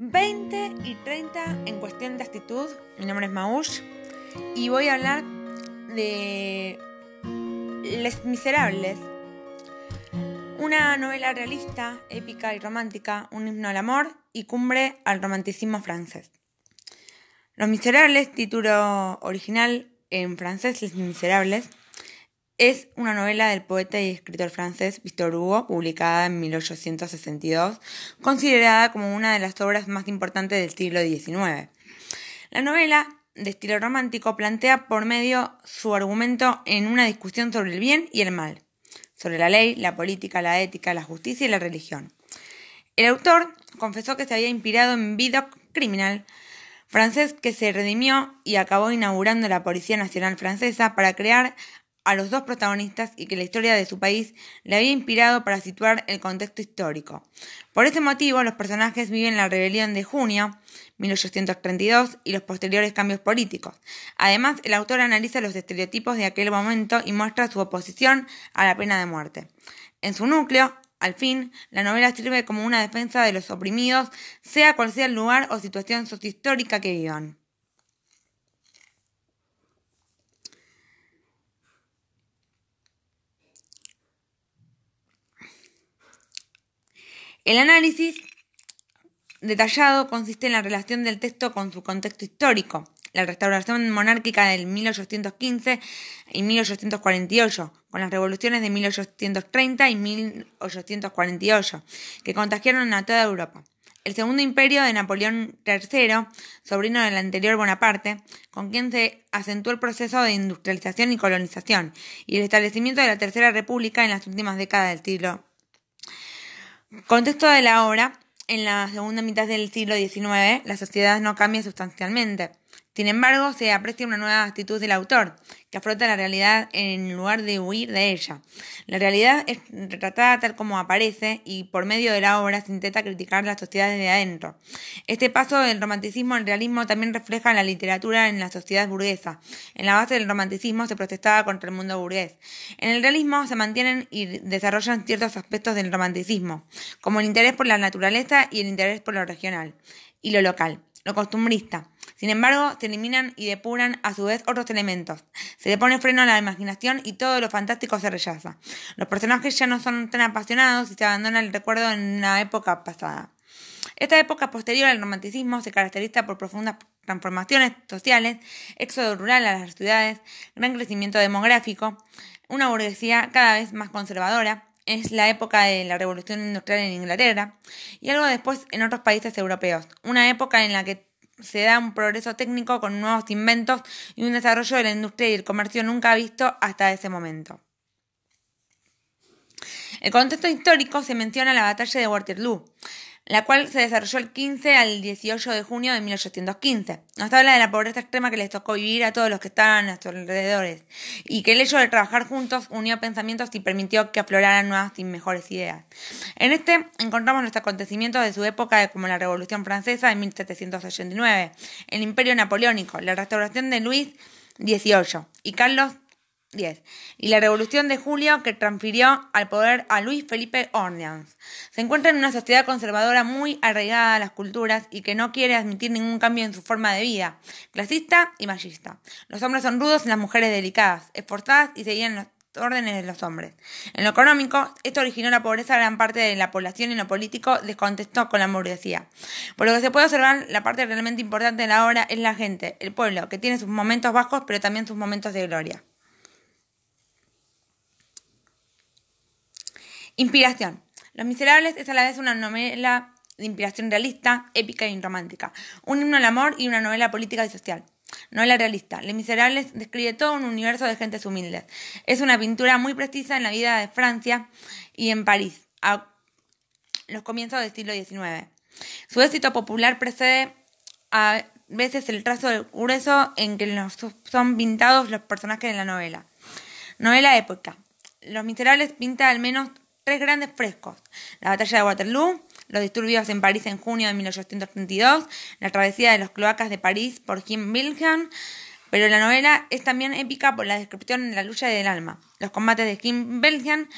20 y 30 en cuestión de actitud. Mi nombre es Maush y voy a hablar de Les Miserables, una novela realista, épica y romántica, un himno al amor y cumbre al romanticismo francés. Los Miserables, título original en francés Les Miserables, es una novela del poeta y escritor francés Victor Hugo, publicada en 1862, considerada como una de las obras más importantes del siglo XIX. La novela, de estilo romántico, plantea por medio su argumento en una discusión sobre el bien y el mal, sobre la ley, la política, la ética, la justicia y la religión. El autor confesó que se había inspirado en Vidocq Criminal, francés que se redimió y acabó inaugurando la Policía Nacional Francesa para crear a los dos protagonistas y que la historia de su país le había inspirado para situar el contexto histórico. Por ese motivo, los personajes viven la rebelión de junio 1832 y los posteriores cambios políticos. Además, el autor analiza los estereotipos de aquel momento y muestra su oposición a la pena de muerte. En su núcleo, al fin, la novela sirve como una defensa de los oprimidos, sea cual sea el lugar o situación sociohistórica que vivan. El análisis detallado consiste en la relación del texto con su contexto histórico, la restauración monárquica del 1815 y 1848, con las revoluciones de 1830 y 1848, que contagiaron a toda Europa. El segundo imperio de Napoleón III, sobrino del anterior Bonaparte, con quien se acentuó el proceso de industrialización y colonización, y el establecimiento de la Tercera República en las últimas décadas del siglo Contexto de la obra. En la segunda mitad del siglo XIX, la sociedad no cambia sustancialmente. Sin embargo, se aprecia una nueva actitud del autor, que afronta la realidad en lugar de huir de ella. La realidad es retratada tal como aparece y por medio de la obra se intenta criticar la sociedad desde adentro. Este paso del romanticismo al realismo también refleja la literatura en la sociedad burguesa. En la base del romanticismo se protestaba contra el mundo burgués. En el realismo se mantienen y desarrollan ciertos aspectos del romanticismo, como el interés por la naturaleza y el interés por lo regional y lo local lo costumbrista. Sin embargo, se eliminan y depuran a su vez otros elementos. Se le pone freno a la imaginación y todo lo fantástico se rechaza. Los personajes ya no son tan apasionados y se abandona el recuerdo en una época pasada. Esta época posterior al romanticismo se caracteriza por profundas transformaciones sociales, éxodo rural a las ciudades, gran crecimiento demográfico, una burguesía cada vez más conservadora, es la época de la revolución industrial en Inglaterra y algo después en otros países europeos, una época en la que se da un progreso técnico con nuevos inventos y un desarrollo de la industria y el comercio nunca visto hasta ese momento. El contexto histórico se menciona la batalla de Waterloo, la cual se desarrolló el 15 al 18 de junio de 1815. Nos habla de la pobreza extrema que les tocó vivir a todos los que estaban a nuestros alrededores y que el hecho de trabajar juntos unió pensamientos y permitió que afloraran nuevas y mejores ideas. En este encontramos los acontecimientos de su época como la Revolución Francesa de 1789, el Imperio Napoleónico, la restauración de Luis XVIII y Carlos 10. Y la Revolución de Julio que transfirió al poder a Luis Felipe Orleans. Se encuentra en una sociedad conservadora muy arraigada a las culturas y que no quiere admitir ningún cambio en su forma de vida, clasista y machista. Los hombres son rudos y las mujeres delicadas, esforzadas y seguían los órdenes de los hombres. En lo económico, esto originó la pobreza de gran parte de la población y en lo político descontestó con la burguesía. Por lo que se puede observar, la parte realmente importante de la obra es la gente, el pueblo, que tiene sus momentos bajos pero también sus momentos de gloria. Inspiración. Los Miserables es a la vez una novela de inspiración realista, épica y romántica, un himno al amor y una novela política y social. Novela realista. Los Miserables describe todo un universo de gentes humildes. Es una pintura muy precisa en la vida de Francia y en París, a los comienzos del siglo XIX. Su éxito popular precede a veces el trazo grueso en que son pintados los personajes de la novela. Novela época. Los Miserables pinta al menos tres grandes frescos. La batalla de Waterloo, los disturbios en París en junio de 1832, la travesía de los cloacas de París por Kim Wilhelm, pero la novela es también épica por la descripción de la lucha del alma, los combates de Kim Wilhelm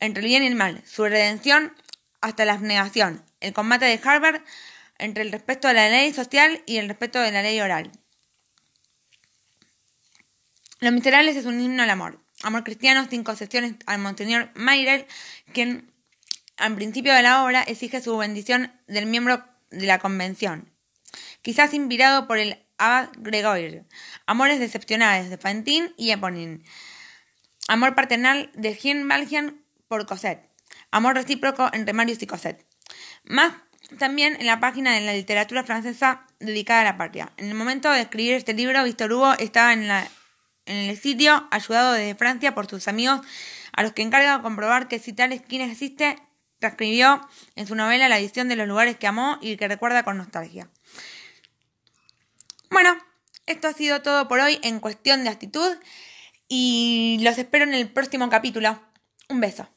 entre el bien y el mal, su redención hasta la abnegación, el combate de Harvard entre el respeto a la ley social y el respeto de la ley oral. Los Miserables es un himno al amor. Amor cristiano sin concesiones al Monseñor Mayrel, quien al principio de la obra exige su bendición del miembro de la convención, quizás inspirado por el abad Gregoire. Amores decepcionados de Fantin y Eponine. Amor paternal de Jean Valjean por Cosette. Amor recíproco entre Marius y Cosette. Más también en la página de la literatura francesa dedicada a la patria. En el momento de escribir este libro, Víctor Hugo estaba en, la, en el sitio, ayudado desde Francia por sus amigos, a los que encarga de comprobar que si tal esquina existe, transcribió en su novela la edición de los lugares que amó y que recuerda con nostalgia. Bueno, esto ha sido todo por hoy en cuestión de actitud y los espero en el próximo capítulo. Un beso.